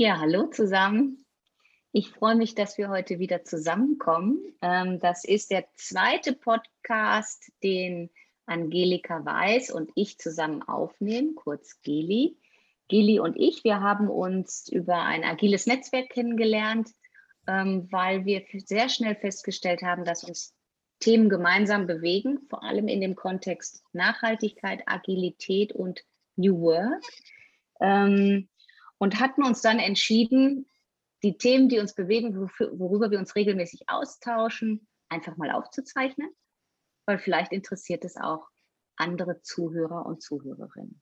Ja, hallo zusammen. Ich freue mich, dass wir heute wieder zusammenkommen. Ähm, das ist der zweite Podcast, den Angelika Weiß und ich zusammen aufnehmen, kurz Geli. Geli und ich, wir haben uns über ein agiles Netzwerk kennengelernt, ähm, weil wir sehr schnell festgestellt haben, dass uns Themen gemeinsam bewegen, vor allem in dem Kontext Nachhaltigkeit, Agilität und New Work. Ähm, und hatten uns dann entschieden, die Themen, die uns bewegen, worüber wir uns regelmäßig austauschen, einfach mal aufzuzeichnen, weil vielleicht interessiert es auch andere Zuhörer und Zuhörerinnen.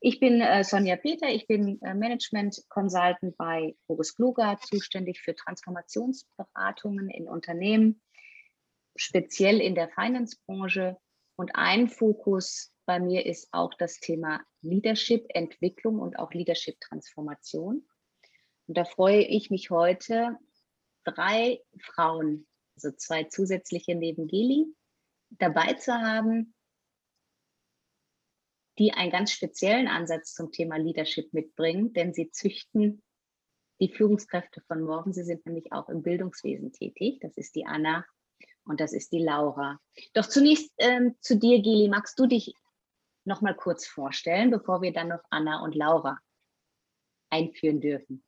Ich bin äh, Sonja Peter, ich bin äh, Management Consultant bei Boris Kluger, zuständig für Transformationsberatungen in Unternehmen, speziell in der Finance-Branche. Und ein Fokus bei mir ist auch das Thema Leadership-Entwicklung und auch Leadership-Transformation. Und da freue ich mich heute, drei Frauen, also zwei zusätzliche neben Geli, dabei zu haben, die einen ganz speziellen Ansatz zum Thema Leadership mitbringen, denn sie züchten die Führungskräfte von morgen. Sie sind nämlich auch im Bildungswesen tätig. Das ist die Anna und das ist die Laura. Doch zunächst ähm, zu dir, Geli. Magst du dich noch mal kurz vorstellen, bevor wir dann noch Anna und Laura einführen dürfen?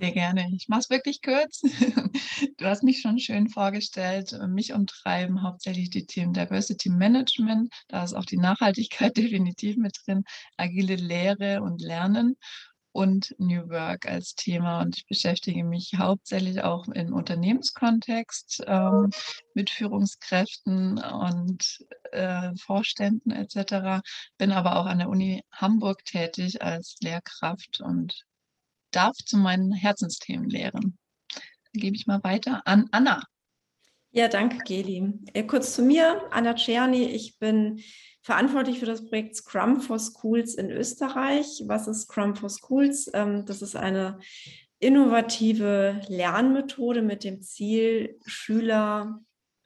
Sehr gerne. Ich mache es wirklich kurz. Du hast mich schon schön vorgestellt. Mich umtreiben hauptsächlich die Themen Diversity Management. Da ist auch die Nachhaltigkeit definitiv mit drin. Agile Lehre und Lernen und New Work als Thema. Und ich beschäftige mich hauptsächlich auch im Unternehmenskontext ähm, mit Führungskräften und äh, Vorständen etc. Bin aber auch an der Uni Hamburg tätig als Lehrkraft und darf zu meinen Herzensthemen lehren. Dann gebe ich mal weiter an Anna. Ja, danke, Geli. Äh, kurz zu mir, Anna Czerny. Ich bin verantwortlich für das Projekt Scrum for Schools in Österreich. Was ist Scrum for Schools? Ähm, das ist eine innovative Lernmethode mit dem Ziel, Schüler,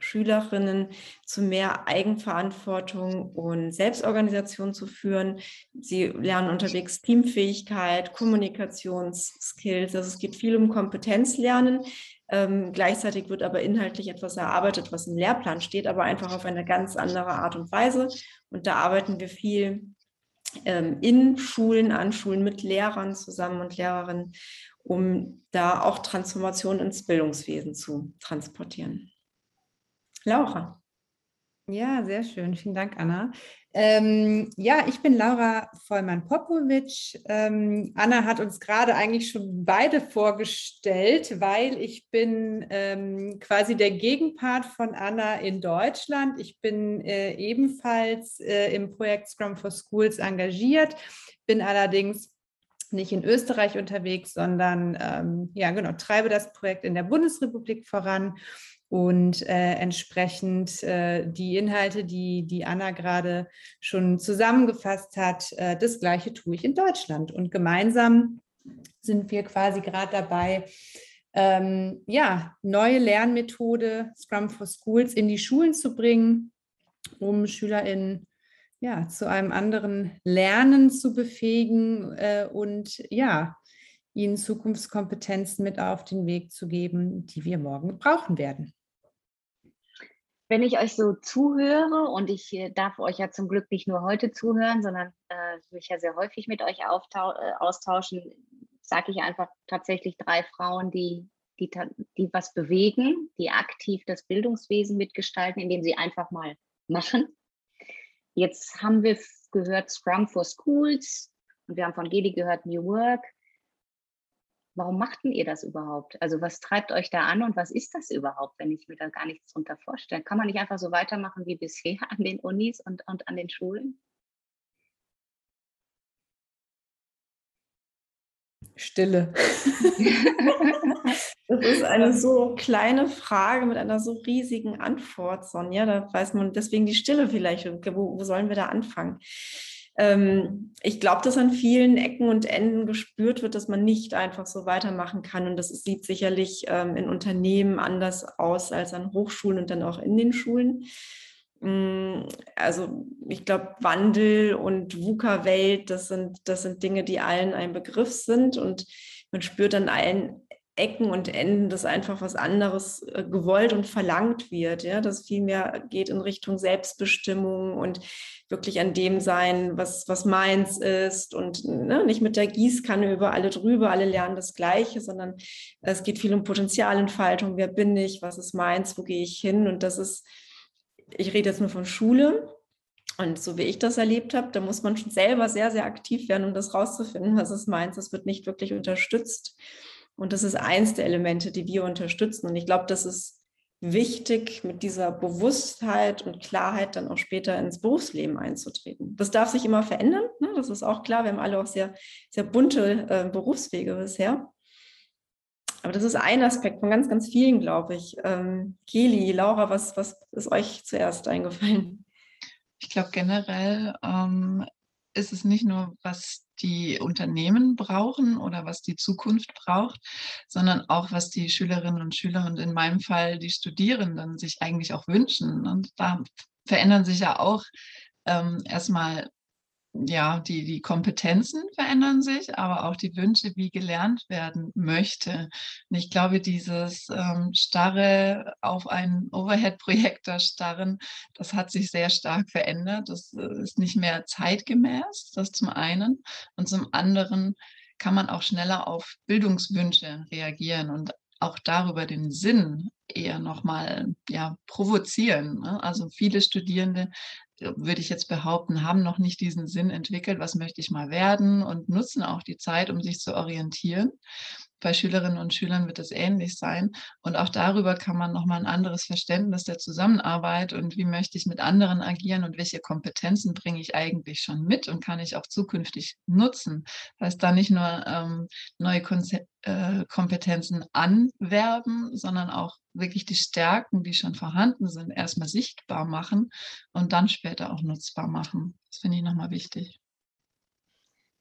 Schülerinnen zu mehr Eigenverantwortung und Selbstorganisation zu führen. Sie lernen unterwegs Teamfähigkeit, Kommunikationsskills. Also es geht viel um Kompetenzlernen. Ähm, gleichzeitig wird aber inhaltlich etwas erarbeitet, was im Lehrplan steht, aber einfach auf eine ganz andere Art und Weise. Und da arbeiten wir viel ähm, in Schulen, an Schulen mit Lehrern zusammen und Lehrerinnen, um da auch Transformation ins Bildungswesen zu transportieren. Laura. Ja, sehr schön. Vielen Dank, Anna. Ähm, ja, ich bin Laura Vollmann-Popovic. Ähm, Anna hat uns gerade eigentlich schon beide vorgestellt, weil ich bin ähm, quasi der Gegenpart von Anna in Deutschland. Ich bin äh, ebenfalls äh, im Projekt Scrum for Schools engagiert, bin allerdings nicht in Österreich unterwegs, sondern ähm, ja, genau, treibe das Projekt in der Bundesrepublik voran und äh, entsprechend äh, die Inhalte, die, die Anna gerade schon zusammengefasst hat, äh, das gleiche tue ich in Deutschland. Und gemeinsam sind wir quasi gerade dabei, ähm, ja, neue Lernmethode Scrum for Schools in die Schulen zu bringen, um SchülerInnen ja, zu einem anderen Lernen zu befähigen äh, und ja, ihnen Zukunftskompetenzen mit auf den Weg zu geben, die wir morgen brauchen werden. Wenn ich euch so zuhöre und ich äh, darf euch ja zum Glück nicht nur heute zuhören, sondern äh, mich ja sehr häufig mit euch äh, austauschen, sage ich einfach tatsächlich drei Frauen, die, die, die was bewegen, die aktiv das Bildungswesen mitgestalten, indem sie einfach mal machen. Jetzt haben wir gehört Scrum for Schools und wir haben von Gedi gehört New Work warum machten ihr das überhaupt? Also was treibt euch da an und was ist das überhaupt, wenn ich mir da gar nichts drunter vorstelle? Kann man nicht einfach so weitermachen wie bisher an den Unis und, und an den Schulen? Stille. das ist eine so kleine Frage mit einer so riesigen Antwort, Sonja. Da weiß man deswegen die Stille vielleicht. Wo, wo sollen wir da anfangen? Ähm, ich glaube, dass an vielen Ecken und Enden gespürt wird, dass man nicht einfach so weitermachen kann. Und das sieht sicherlich ähm, in Unternehmen anders aus als an Hochschulen und dann auch in den Schulen. Mm, also ich glaube, Wandel und VUCA-Welt, das sind, das sind Dinge, die allen ein Begriff sind. Und man spürt an allen Ecken und Enden, dass einfach was anderes äh, gewollt und verlangt wird, ja, dass viel mehr geht in Richtung Selbstbestimmung und wirklich an dem sein, was, was meins ist und ne, nicht mit der Gießkanne über alle drüber, alle lernen das Gleiche, sondern es geht viel um Potenzialentfaltung, wer bin ich, was ist meins, wo gehe ich hin? Und das ist, ich rede jetzt nur von Schule, und so wie ich das erlebt habe, da muss man schon selber sehr, sehr aktiv werden, um das rauszufinden, was es meint. Das wird nicht wirklich unterstützt. Und das ist eins der Elemente, die wir unterstützen. Und ich glaube, das ist wichtig, mit dieser Bewusstheit und Klarheit dann auch später ins Berufsleben einzutreten. Das darf sich immer verändern. Ne? Das ist auch klar. Wir haben alle auch sehr, sehr bunte äh, Berufswege bisher. Aber das ist ein Aspekt von ganz, ganz vielen, glaube ich. Ähm, Keli, Laura, was, was ist euch zuerst eingefallen? Ich glaube, generell ähm, ist es nicht nur, was die Unternehmen brauchen oder was die Zukunft braucht, sondern auch, was die Schülerinnen und Schüler und in meinem Fall die Studierenden sich eigentlich auch wünschen. Und da verändern sich ja auch ähm, erstmal ja, die, die Kompetenzen verändern sich, aber auch die Wünsche, wie gelernt werden möchte. Und ich glaube, dieses ähm, starre auf einen Overhead-Projektor starren, das hat sich sehr stark verändert. Das äh, ist nicht mehr zeitgemäß, das zum einen. Und zum anderen kann man auch schneller auf Bildungswünsche reagieren und auch darüber den Sinn eher nochmal ja, provozieren. Ne? Also viele Studierende würde ich jetzt behaupten, haben noch nicht diesen Sinn entwickelt, was möchte ich mal werden und nutzen auch die Zeit, um sich zu orientieren. Bei Schülerinnen und Schülern wird es ähnlich sein. Und auch darüber kann man nochmal ein anderes Verständnis der Zusammenarbeit und wie möchte ich mit anderen agieren und welche Kompetenzen bringe ich eigentlich schon mit und kann ich auch zukünftig nutzen. Das heißt, da nicht nur ähm, neue Konze äh, Kompetenzen anwerben, sondern auch wirklich die Stärken, die schon vorhanden sind, erstmal sichtbar machen und dann später auch nutzbar machen. Das finde ich nochmal wichtig.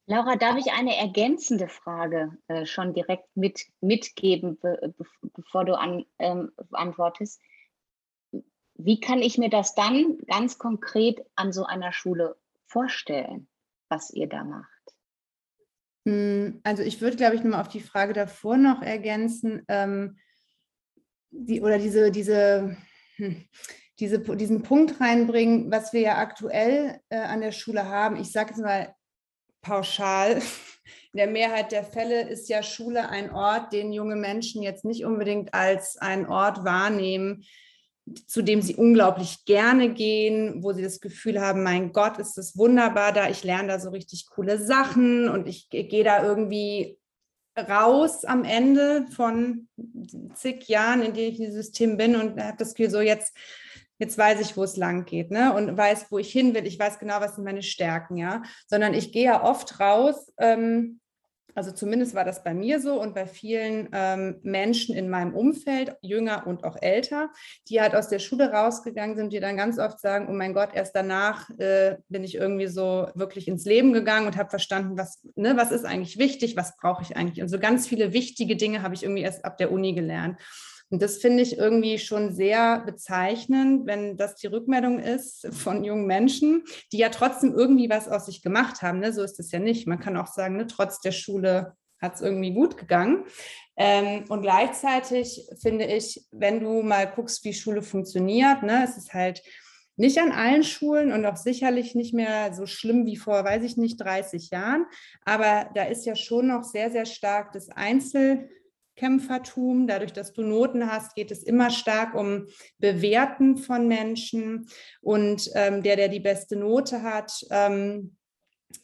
Laura, darf ich eine ergänzende Frage äh, schon direkt mit, mitgeben, be, be, bevor du an, ähm, antwortest? Wie kann ich mir das dann ganz konkret an so einer Schule vorstellen, was ihr da macht? Hm, also ich würde, glaube ich, nochmal auf die Frage davor noch ergänzen, ähm, die, oder diese, diese, hm, diese, diesen Punkt reinbringen, was wir ja aktuell äh, an der Schule haben. Ich sage jetzt mal, pauschal. In der Mehrheit der Fälle ist ja Schule ein Ort, den junge Menschen jetzt nicht unbedingt als einen Ort wahrnehmen, zu dem sie unglaublich gerne gehen, wo sie das Gefühl haben, mein Gott, ist das wunderbar da, ich lerne da so richtig coole Sachen und ich gehe da irgendwie raus am Ende von zig Jahren, in denen ich in diesem System bin und habe das Gefühl, so jetzt jetzt weiß ich, wo es lang geht, ne? Und weiß, wo ich hin will. Ich weiß genau, was sind meine Stärken, ja. Sondern ich gehe ja oft raus, ähm, also zumindest war das bei mir so und bei vielen ähm, Menschen in meinem Umfeld, jünger und auch älter, die halt aus der Schule rausgegangen sind, die dann ganz oft sagen, oh mein Gott, erst danach äh, bin ich irgendwie so wirklich ins Leben gegangen und habe verstanden, was, ne, was ist eigentlich wichtig, was brauche ich eigentlich. Und so ganz viele wichtige Dinge habe ich irgendwie erst ab der Uni gelernt. Und das finde ich irgendwie schon sehr bezeichnend, wenn das die Rückmeldung ist von jungen Menschen, die ja trotzdem irgendwie was aus sich gemacht haben. Ne? So ist es ja nicht. Man kann auch sagen, ne, trotz der Schule hat es irgendwie gut gegangen. Ähm, und gleichzeitig finde ich, wenn du mal guckst, wie Schule funktioniert, ne, es ist halt nicht an allen Schulen und auch sicherlich nicht mehr so schlimm wie vor, weiß ich nicht, 30 Jahren. Aber da ist ja schon noch sehr, sehr stark das Einzel- Kämpfertum. Dadurch, dass du Noten hast, geht es immer stark um Bewerten von Menschen. Und ähm, der, der die beste Note hat, ähm,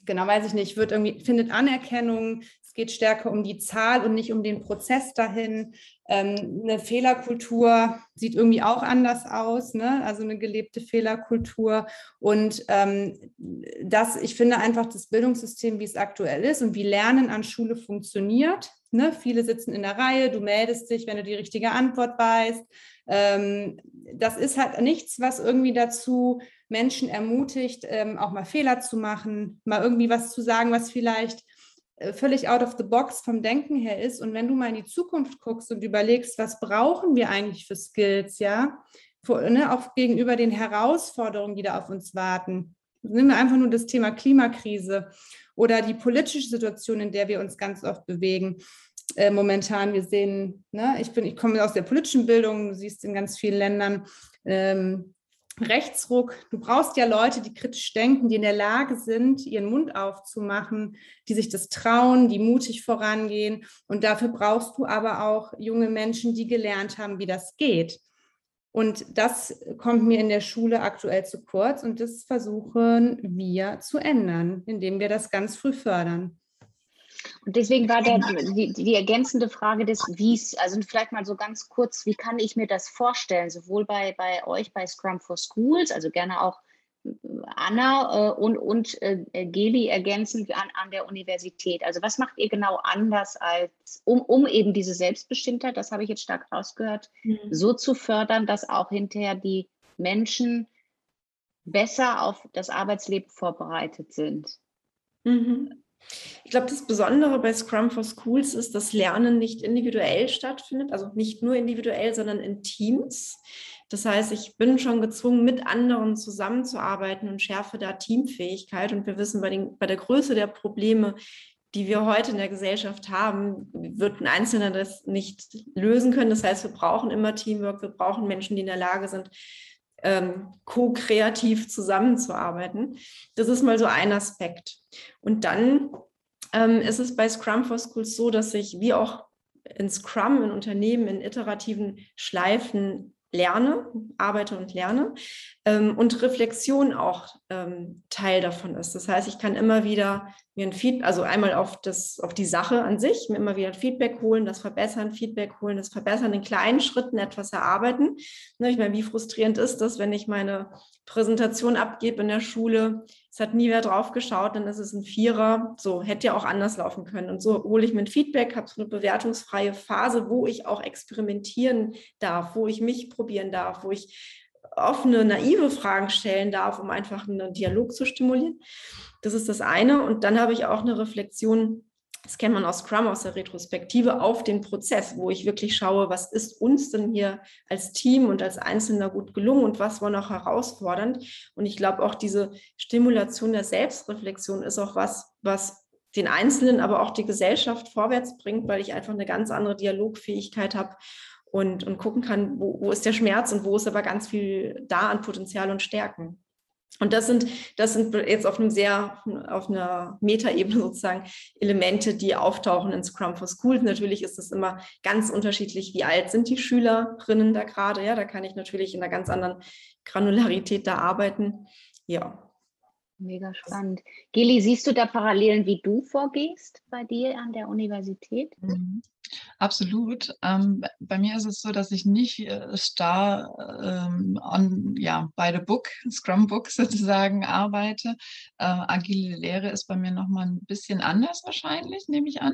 genau weiß ich nicht, wird irgendwie, findet Anerkennung. Es geht stärker um die Zahl und nicht um den Prozess dahin. Ähm, eine Fehlerkultur sieht irgendwie auch anders aus, ne? also eine gelebte Fehlerkultur. Und ähm, das, ich finde einfach das Bildungssystem, wie es aktuell ist und wie Lernen an Schule funktioniert. Ne? Viele sitzen in der Reihe, du meldest dich, wenn du die richtige Antwort weißt. Ähm, das ist halt nichts, was irgendwie dazu Menschen ermutigt, ähm, auch mal Fehler zu machen, mal irgendwie was zu sagen, was vielleicht völlig out of the box vom Denken her ist. Und wenn du mal in die Zukunft guckst und überlegst, was brauchen wir eigentlich für Skills, ja, Vor, ne, auch gegenüber den Herausforderungen, die da auf uns warten. Nehmen wir einfach nur das Thema Klimakrise oder die politische Situation, in der wir uns ganz oft bewegen. äh, momentan, wir sehen, ne, ich, bin, ich komme aus der politischen Bildung, du siehst in ganz vielen Ländern ähm, Rechtsruck. Du brauchst ja Leute, die kritisch denken, die in der Lage sind, ihren Mund aufzumachen, die sich das trauen, die mutig vorangehen. Und dafür brauchst du aber auch junge Menschen, die gelernt haben, wie das geht. Und das kommt mir in der Schule aktuell zu kurz und das versuchen wir zu ändern, indem wir das ganz früh fördern. Und deswegen war der, die, die ergänzende Frage des Wies, also vielleicht mal so ganz kurz, wie kann ich mir das vorstellen, sowohl bei, bei euch bei Scrum for Schools, also gerne auch äh, Anna äh, und, und äh, Geli ergänzend an, an der Universität. Also was macht ihr genau anders als, um, um eben diese Selbstbestimmtheit, das habe ich jetzt stark rausgehört, mhm. so zu fördern, dass auch hinterher die Menschen besser auf das Arbeitsleben vorbereitet sind? Mhm. Ich glaube, das Besondere bei Scrum for Schools ist, dass Lernen nicht individuell stattfindet, also nicht nur individuell, sondern in Teams. Das heißt, ich bin schon gezwungen, mit anderen zusammenzuarbeiten und schärfe da Teamfähigkeit. Und wir wissen, bei, den, bei der Größe der Probleme, die wir heute in der Gesellschaft haben, wird ein Einzelner das nicht lösen können. Das heißt, wir brauchen immer Teamwork, wir brauchen Menschen, die in der Lage sind, ähm, ko-kreativ zusammenzuarbeiten. Das ist mal so ein Aspekt. Und dann ähm, ist es bei Scrum for Schools so, dass ich wie auch in Scrum, in Unternehmen, in iterativen Schleifen lerne, arbeite und lerne ähm, und Reflexion auch ähm, Teil davon ist. Das heißt, ich kann immer wieder mir ein Feedback, also einmal auf, das, auf die Sache an sich, mir immer wieder ein Feedback holen, das Verbessern, Feedback holen, das Verbessern in kleinen Schritten etwas erarbeiten. Ne, ich meine, wie frustrierend ist das, wenn ich meine Präsentation abgebe in der Schule, hat nie wer drauf geschaut, dann ist es ein Vierer. So, hätte ja auch anders laufen können. Und so hole ich mir ein Feedback, habe so eine bewertungsfreie Phase, wo ich auch experimentieren darf, wo ich mich probieren darf, wo ich offene, naive Fragen stellen darf, um einfach einen Dialog zu stimulieren. Das ist das eine. Und dann habe ich auch eine Reflexion das kennt man aus Scrum, aus der Retrospektive, auf den Prozess, wo ich wirklich schaue, was ist uns denn hier als Team und als Einzelner gut gelungen und was war noch herausfordernd. Und ich glaube, auch diese Stimulation der Selbstreflexion ist auch was, was den Einzelnen, aber auch die Gesellschaft vorwärts bringt, weil ich einfach eine ganz andere Dialogfähigkeit habe und, und gucken kann, wo, wo ist der Schmerz und wo ist aber ganz viel da an Potenzial und Stärken. Und das sind, das sind jetzt auf einem sehr, auf einer Metaebene sozusagen Elemente, die auftauchen in Scrum for Schools. Natürlich ist es immer ganz unterschiedlich, wie alt sind die Schülerinnen da gerade. Ja, da kann ich natürlich in einer ganz anderen Granularität da arbeiten. Ja. Mega spannend. Geli, siehst du da Parallelen, wie du vorgehst bei dir an der Universität? Mhm. Absolut. Ähm, bei mir ist es so, dass ich nicht äh, starr ähm, an, ja, bei the Book, Scrum Book sozusagen arbeite. Äh, agile Lehre ist bei mir nochmal ein bisschen anders wahrscheinlich, nehme ich an.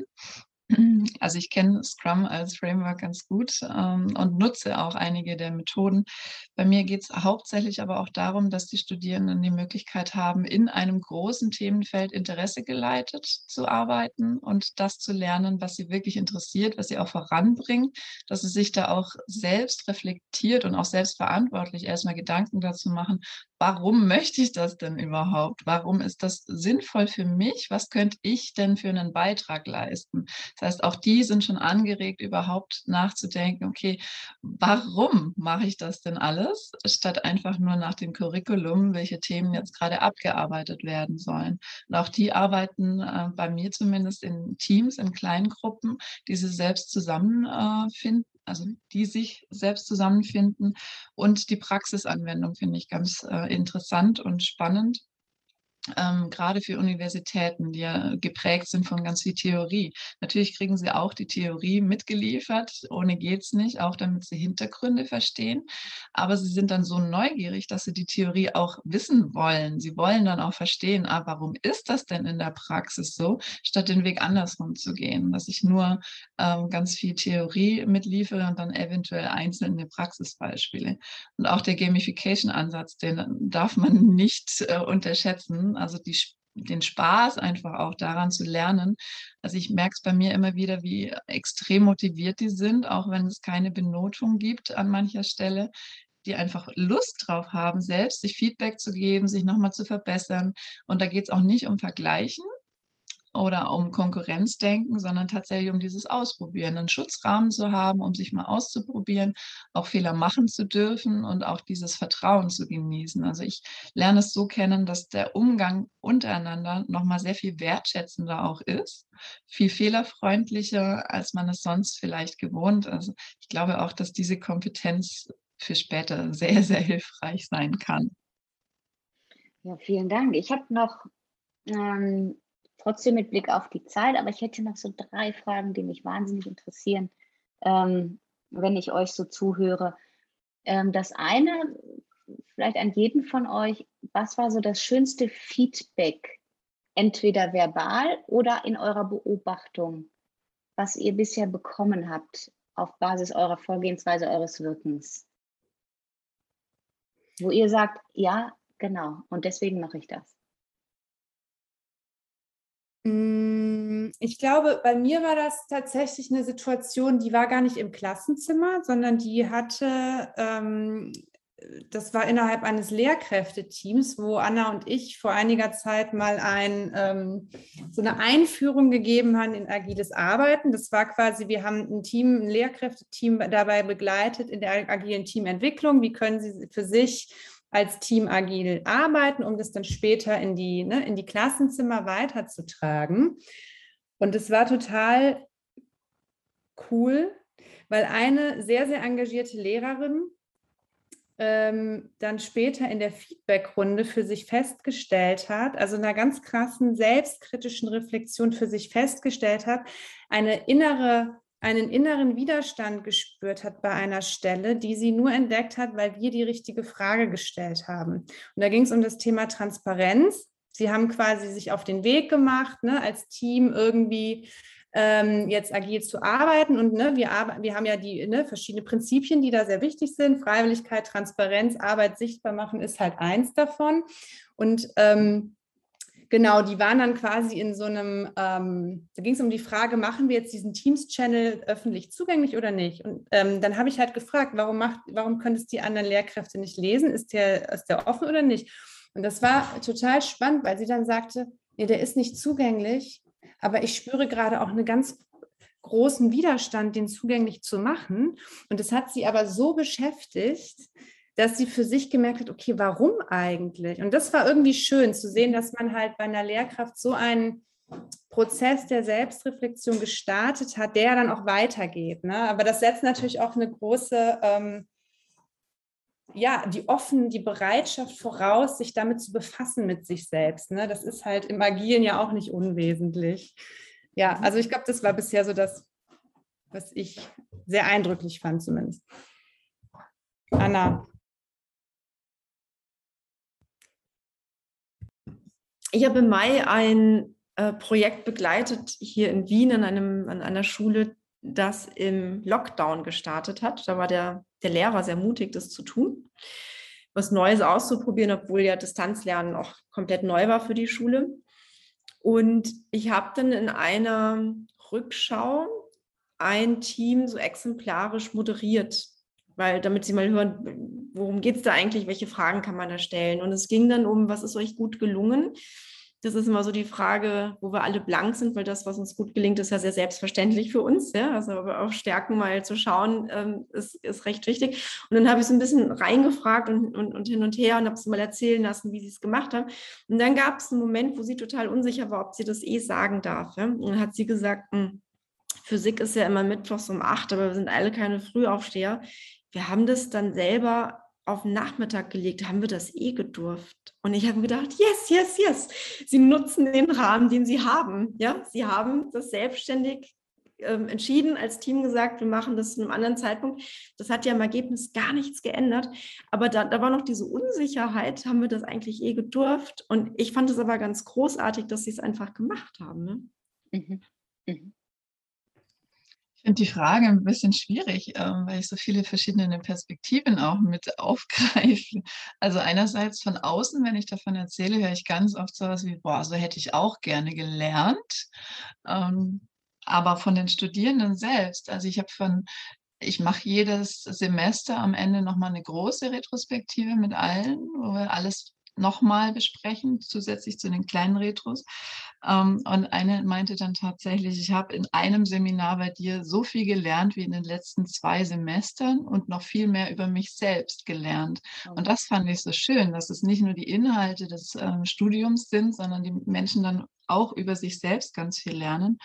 Also ich kenne Scrum als Framework ganz gut ähm, und nutze auch einige der Methoden. Bei mir geht es hauptsächlich aber auch darum, dass die Studierenden die Möglichkeit haben, in einem großen Themenfeld Interesse geleitet zu arbeiten und das zu lernen, was sie wirklich interessiert, was sie auch voranbringt, dass sie sich da auch selbst reflektiert und auch selbstverantwortlich erstmal Gedanken dazu machen, warum möchte ich das denn überhaupt? Warum ist das sinnvoll für mich? Was könnte ich denn für einen Beitrag leisten? Das heißt, auch die sind schon angeregt, überhaupt nachzudenken, okay, warum mache ich das denn alles, statt einfach nur nach dem Curriculum, welche Themen jetzt gerade abgearbeitet werden sollen. Und auch die arbeiten äh, bei mir zumindest in Teams, in kleinen Gruppen, die sie selbst zusammenfinden. Äh, also die sich selbst zusammenfinden. Und die Praxisanwendung finde ich ganz äh, interessant und spannend ähm, gerade für Universitäten, die ja geprägt sind von ganz viel Theorie. Natürlich kriegen sie auch die Theorie mitgeliefert, ohne geht's nicht, auch damit sie Hintergründe verstehen. Aber sie sind dann so neugierig, dass sie die Theorie auch wissen wollen. Sie wollen dann auch verstehen, ah, warum ist das denn in der Praxis so, statt den Weg andersrum zu gehen, dass ich nur ähm, ganz viel Theorie mitliefere und dann eventuell einzelne Praxisbeispiele. Und auch der Gamification-Ansatz, den darf man nicht äh, unterschätzen also die, den Spaß einfach auch daran zu lernen. Also ich merke es bei mir immer wieder, wie extrem motiviert die sind, auch wenn es keine Benotung gibt an mancher Stelle die einfach Lust drauf haben, selbst sich Feedback zu geben, sich nochmal zu verbessern. Und da geht es auch nicht um Vergleichen, oder um Konkurrenzdenken, sondern tatsächlich um dieses Ausprobieren, einen Schutzrahmen zu haben, um sich mal auszuprobieren, auch Fehler machen zu dürfen und auch dieses Vertrauen zu genießen. Also ich lerne es so kennen, dass der Umgang untereinander nochmal sehr viel wertschätzender auch ist, viel fehlerfreundlicher, als man es sonst vielleicht gewohnt. Also ich glaube auch, dass diese Kompetenz für später sehr, sehr hilfreich sein kann. Ja, vielen Dank. Ich habe noch ähm, trotzdem mit Blick auf die Zeit, aber ich hätte noch so drei Fragen, die mich wahnsinnig interessieren, ähm, wenn ich euch so zuhöre. Ähm, das eine, vielleicht an jeden von euch, was war so das schönste Feedback, entweder verbal oder in eurer Beobachtung, was ihr bisher bekommen habt auf Basis eurer Vorgehensweise, eures Wirkens? Wo ihr sagt, ja, genau, und deswegen mache ich das. Mm, ich glaube, bei mir war das tatsächlich eine Situation, die war gar nicht im Klassenzimmer, sondern die hatte, ähm, das war innerhalb eines Lehrkräfteteams, wo Anna und ich vor einiger Zeit mal ein, ähm, so eine Einführung gegeben haben in agiles Arbeiten. Das war quasi, wir haben ein Team, ein Lehrkräfteteam dabei begleitet in der agilen Teamentwicklung. Wie können sie für sich als Team agil arbeiten, um das dann später in die, ne, in die Klassenzimmer weiterzutragen. Und es war total cool, weil eine sehr, sehr engagierte Lehrerin ähm, dann später in der Feedbackrunde für sich festgestellt hat, also einer ganz krassen selbstkritischen Reflexion für sich festgestellt hat, eine innere einen inneren Widerstand gespürt hat bei einer Stelle, die sie nur entdeckt hat, weil wir die richtige Frage gestellt haben. Und da ging es um das Thema Transparenz. Sie haben quasi sich auf den Weg gemacht, ne, als Team irgendwie ähm, jetzt agil zu arbeiten. Und ne, wir, wir haben ja die ne, verschiedene Prinzipien, die da sehr wichtig sind. Freiwilligkeit, Transparenz, Arbeit sichtbar machen ist halt eins davon. Und ähm, Genau, die waren dann quasi in so einem, ähm, da ging es um die Frage, machen wir jetzt diesen Teams-Channel öffentlich zugänglich oder nicht? Und ähm, dann habe ich halt gefragt, warum, macht, warum können es die anderen Lehrkräfte nicht lesen? Ist der, ist der offen oder nicht? Und das war total spannend, weil sie dann sagte, nee, der ist nicht zugänglich, aber ich spüre gerade auch einen ganz großen Widerstand, den zugänglich zu machen. Und das hat sie aber so beschäftigt, dass sie für sich gemerkt hat, okay, warum eigentlich? Und das war irgendwie schön zu sehen, dass man halt bei einer Lehrkraft so einen Prozess der Selbstreflexion gestartet hat, der dann auch weitergeht. Ne? Aber das setzt natürlich auch eine große, ähm, ja, die offen, die Bereitschaft voraus, sich damit zu befassen mit sich selbst. Ne? Das ist halt im Agilen ja auch nicht unwesentlich. Ja, also ich glaube, das war bisher so das, was ich sehr eindrücklich fand zumindest. Anna. Ich habe im Mai ein äh, Projekt begleitet hier in Wien an, einem, an einer Schule, das im Lockdown gestartet hat. Da war der, der Lehrer sehr mutig, das zu tun, was Neues auszuprobieren, obwohl ja Distanzlernen auch komplett neu war für die Schule. Und ich habe dann in einer Rückschau ein Team so exemplarisch moderiert, weil damit sie mal hören, worum geht es da eigentlich, welche Fragen kann man da stellen. Und es ging dann um, was ist euch gut gelungen? Das ist immer so die Frage, wo wir alle blank sind, weil das, was uns gut gelingt, ist ja sehr selbstverständlich für uns. Ja? Also auf Stärken mal zu schauen, ähm, ist, ist recht wichtig. Und dann habe ich so ein bisschen reingefragt und, und, und hin und her und habe es mal erzählen lassen, wie sie es gemacht haben. Und dann gab es einen Moment, wo sie total unsicher war, ob sie das eh sagen darf. Ja? Und dann hat sie gesagt, hm, Physik ist ja immer mittwochs um acht, aber wir sind alle keine Frühaufsteher. Wir haben das dann selber auf den Nachmittag gelegt, haben wir das eh gedurft. Und ich habe gedacht, yes, yes, yes. Sie nutzen den Rahmen, den sie haben. Ja, sie haben das selbstständig ähm, entschieden, als Team gesagt, wir machen das zu einem anderen Zeitpunkt. Das hat ja im Ergebnis gar nichts geändert. Aber da, da war noch diese Unsicherheit, haben wir das eigentlich eh gedurft. Und ich fand es aber ganz großartig, dass sie es einfach gemacht haben. Ne? Mhm. Mhm finde die Frage ein bisschen schwierig, ähm, weil ich so viele verschiedene Perspektiven auch mit aufgreife. Also einerseits von außen, wenn ich davon erzähle, höre ich ganz oft sowas wie, boah, so hätte ich auch gerne gelernt. Ähm, aber von den Studierenden selbst, also ich habe von ich mache jedes Semester am Ende nochmal eine große Retrospektive mit allen, wo wir alles nochmal besprechen, zusätzlich zu den kleinen Retros. Ähm, und eine meinte dann tatsächlich, ich habe in einem Seminar bei dir so viel gelernt wie in den letzten zwei Semestern und noch viel mehr über mich selbst gelernt. Und oh. das fand ich so schön, dass es nicht nur die Inhalte des ähm, Studiums sind, sondern die Menschen dann auch über sich selbst ganz viel lernen.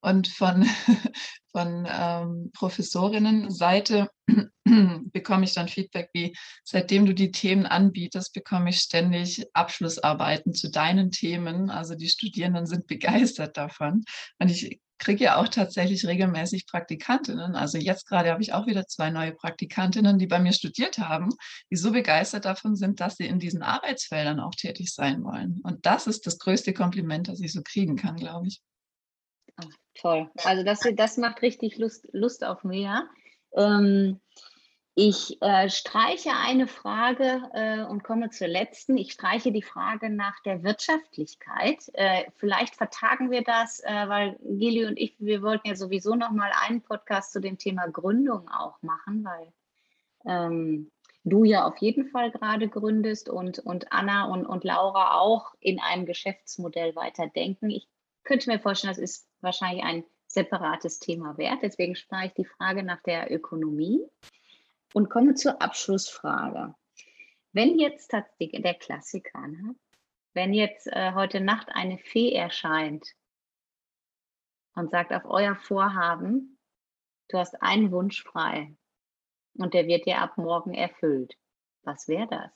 Und von, von ähm, Professorinnenseite bekomme ich dann Feedback wie, seitdem du die Themen anbietest, bekomme ich ständig Abschlussarbeiten zu deinen Themen. Also die Studierenden sind begeistert davon. Und ich kriege ja auch tatsächlich regelmäßig Praktikantinnen. Also jetzt gerade habe ich auch wieder zwei neue Praktikantinnen, die bei mir studiert haben, die so begeistert davon sind, dass sie in diesen Arbeitsfeldern auch tätig sein wollen. Und das ist das größte Kompliment, das ich so kriegen kann, glaube ich. Ach, toll. Also das, das macht richtig Lust, Lust auf mehr. Ähm, ich äh, streiche eine Frage äh, und komme zur letzten. Ich streiche die Frage nach der Wirtschaftlichkeit. Äh, vielleicht vertagen wir das, äh, weil Gili und ich, wir wollten ja sowieso noch mal einen Podcast zu dem Thema Gründung auch machen, weil ähm, du ja auf jeden Fall gerade gründest und, und Anna und, und Laura auch in einem Geschäftsmodell weiterdenken. Ich könnte mir vorstellen, das ist wahrscheinlich ein separates Thema wert. Deswegen spare ich die Frage nach der Ökonomie und komme zur Abschlussfrage. Wenn jetzt tatsächlich der Klassiker, ne? wenn jetzt äh, heute Nacht eine Fee erscheint und sagt auf euer Vorhaben, du hast einen Wunsch frei und der wird dir ab morgen erfüllt, was wäre das?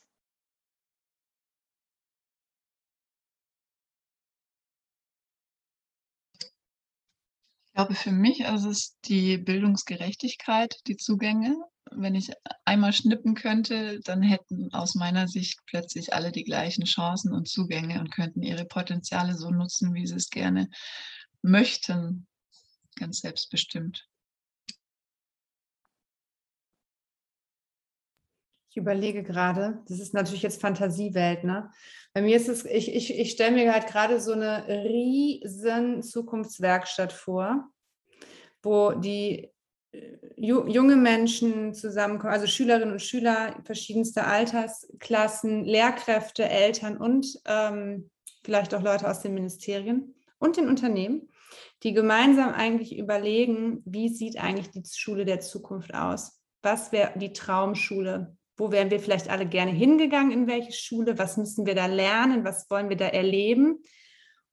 Ich glaube, für mich ist es die Bildungsgerechtigkeit, die Zugänge wenn ich einmal schnippen könnte, dann hätten aus meiner Sicht plötzlich alle die gleichen Chancen und Zugänge und könnten ihre Potenziale so nutzen, wie sie es gerne möchten, ganz selbstbestimmt. Ich überlege gerade, das ist natürlich jetzt Fantasiewelt, ne? Bei mir ist es, ich, ich, ich stelle mir halt gerade so eine riesen Zukunftswerkstatt vor, wo die junge Menschen zusammenkommen, also Schülerinnen und Schüler verschiedenster Altersklassen, Lehrkräfte, Eltern und ähm, vielleicht auch Leute aus den Ministerien und den Unternehmen, die gemeinsam eigentlich überlegen, wie sieht eigentlich die Schule der Zukunft aus? Was wäre die Traumschule? Wo wären wir vielleicht alle gerne hingegangen, in welche Schule? Was müssen wir da lernen? Was wollen wir da erleben?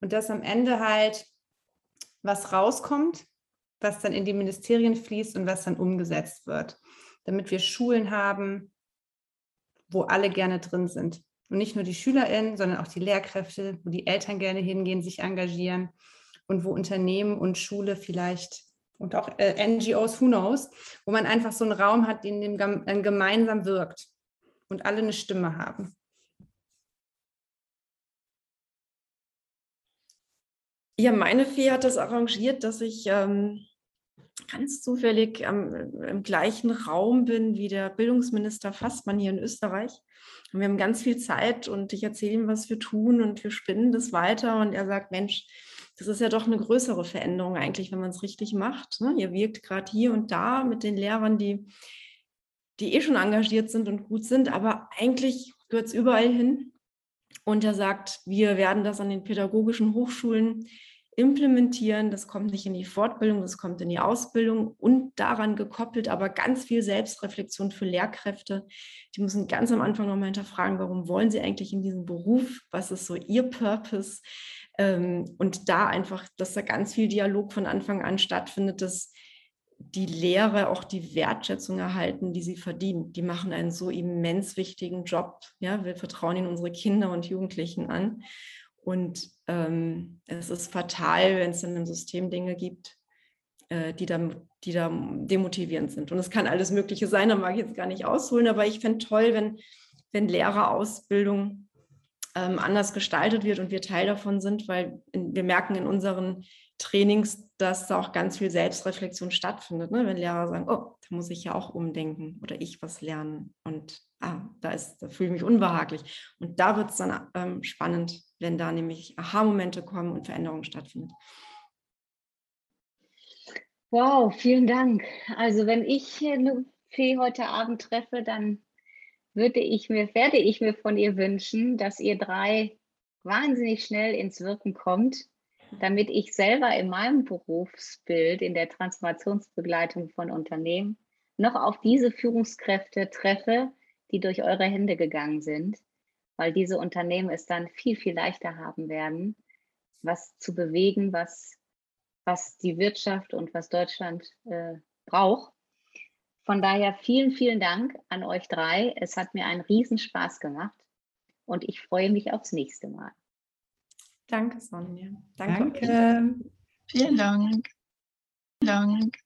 Und dass am Ende halt was rauskommt, was dann in die Ministerien fließt und was dann umgesetzt wird, damit wir Schulen haben, wo alle gerne drin sind. Und nicht nur die SchülerInnen, sondern auch die Lehrkräfte, wo die Eltern gerne hingehen, sich engagieren und wo Unternehmen und Schule vielleicht und auch äh, NGOs, who knows, wo man einfach so einen Raum hat, in dem dann gemeinsam wirkt und alle eine Stimme haben. Ja, meine Fee hat das arrangiert, dass ich ähm, ganz zufällig ähm, im gleichen Raum bin wie der Bildungsminister Fassmann hier in Österreich. Und wir haben ganz viel Zeit und ich erzähle ihm, was wir tun und wir spinnen das weiter. Und er sagt, Mensch, das ist ja doch eine größere Veränderung eigentlich, wenn man es richtig macht. Ne? Ihr wirkt gerade hier und da mit den Lehrern, die, die eh schon engagiert sind und gut sind, aber eigentlich gehört es überall hin. Und er sagt, wir werden das an den pädagogischen Hochschulen implementieren. Das kommt nicht in die Fortbildung, das kommt in die Ausbildung und daran gekoppelt, aber ganz viel Selbstreflexion für Lehrkräfte. Die müssen ganz am Anfang nochmal hinterfragen, warum wollen sie eigentlich in diesem Beruf? Was ist so ihr Purpose? Ähm, und da einfach, dass da ganz viel Dialog von Anfang an stattfindet, dass die Lehrer auch die Wertschätzung erhalten, die sie verdienen. Die machen einen so immens wichtigen Job. Ja, wir vertrauen ihnen unsere Kinder und Jugendlichen an. Und ähm, es ist fatal, wenn es in einem System Dinge gibt, äh, die, da, die da demotivierend sind. Und es kann alles Mögliche sein, da mag ich jetzt gar nicht ausholen, aber ich fände toll, wenn, wenn Lehrerausbildung ähm, anders gestaltet wird und wir Teil davon sind, weil in, wir merken in unseren Trainings, dass da auch ganz viel Selbstreflexion stattfindet. Ne? Wenn Lehrer sagen, oh, da muss ich ja auch umdenken oder ich was lernen. Und ah, da, da fühle ich mich unbehaglich. Und da wird es dann ähm, spannend, wenn da nämlich Aha-Momente kommen und Veränderungen stattfinden. Wow, vielen Dank. Also wenn ich eine Fee heute Abend treffe, dann würde ich mir, werde ich mir von ihr wünschen, dass ihr drei wahnsinnig schnell ins Wirken kommt, damit ich selber in meinem Berufsbild, in der Transformationsbegleitung von Unternehmen, noch auf diese Führungskräfte treffe, die durch eure Hände gegangen sind, weil diese Unternehmen es dann viel, viel leichter haben werden, was zu bewegen, was, was die Wirtschaft und was Deutschland äh, braucht. Von daher vielen, vielen Dank an euch drei. Es hat mir einen Riesenspaß gemacht und ich freue mich aufs nächste Mal. Danke, Sonja. Danke. Danke. Vielen Dank. Vielen Dank.